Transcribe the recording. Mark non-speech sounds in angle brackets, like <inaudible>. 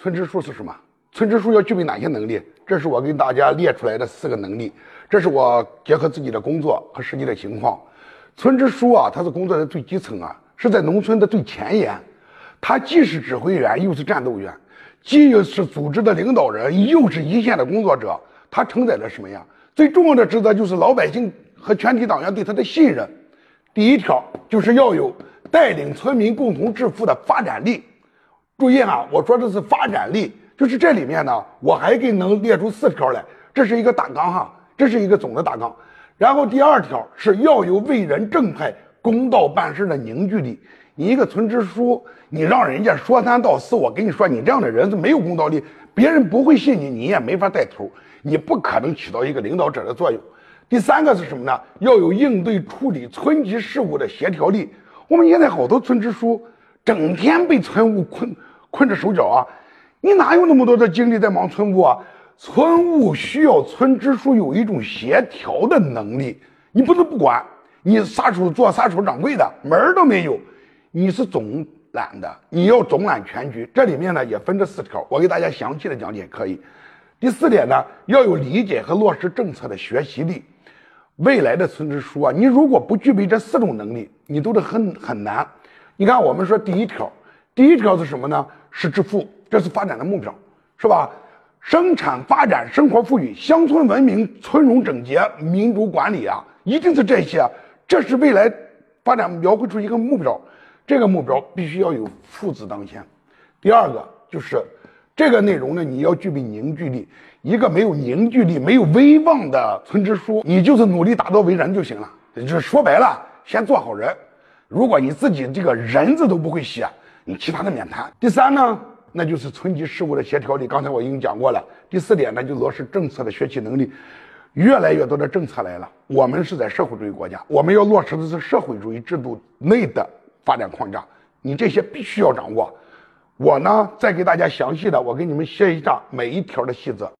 村支书是什么？村支书要具备哪些能力？这是我给大家列出来的四个能力。这是我结合自己的工作和实际的情况。村支书啊，他是工作的最基层啊，是在农村的最前沿。他既是指挥员，又是战斗员，既又是组织的领导人，又是一线的工作者。他承载着什么呀？最重要的职责就是老百姓和全体党员对他的信任。第一条就是要有带领村民共同致富的发展力。注意啊，我说的是发展力，就是这里面呢，我还给能列出四条来，这是一个大纲哈，这是一个总的大纲。然后第二条是要有为人正派、公道办事的凝聚力。你一个村支书，你让人家说三道四，我跟你说，你这样的人是没有公道力，别人不会信你，你也没法带头，你不可能起到一个领导者的作用。第三个是什么呢？要有应对处理村级事务的协调力。我们现在好多村支书 <laughs> 整天被村务困。困着手脚啊！你哪有那么多的精力在忙村务啊？村务需要村支书有一种协调的能力，你不能不管，你撒手做撒手掌柜的门儿都没有。你是总揽的，你要总揽全局。这里面呢也分这四条，我给大家详细的讲解可以。第四点呢，要有理解和落实政策的学习力。未来的村支书啊，你如果不具备这四种能力，你都得很很难。你看，我们说第一条。第一条是什么呢？是致富，这是发展的目标，是吧？生产发展、生活富裕、乡村文明、村容整洁、民主管理啊，一定是这些，这是未来发展描绘出一个目标。这个目标必须要有父子当先。第二个就是这个内容呢，你要具备凝聚力。一个没有凝聚力、没有威望的村支书，你就是努力打造为人就行了。就是说白了，先做好人。如果你自己这个人字都不会写。你其他的免谈。第三呢，那就是村级事务的协调力。刚才我已经讲过了。第四点呢，就落实政策的学习能力。越来越多的政策来了，我们是在社会主义国家，我们要落实的是社会主义制度内的发展框架。你这些必须要掌握。我呢，再给大家详细的，我给你们写一下每一条的细则。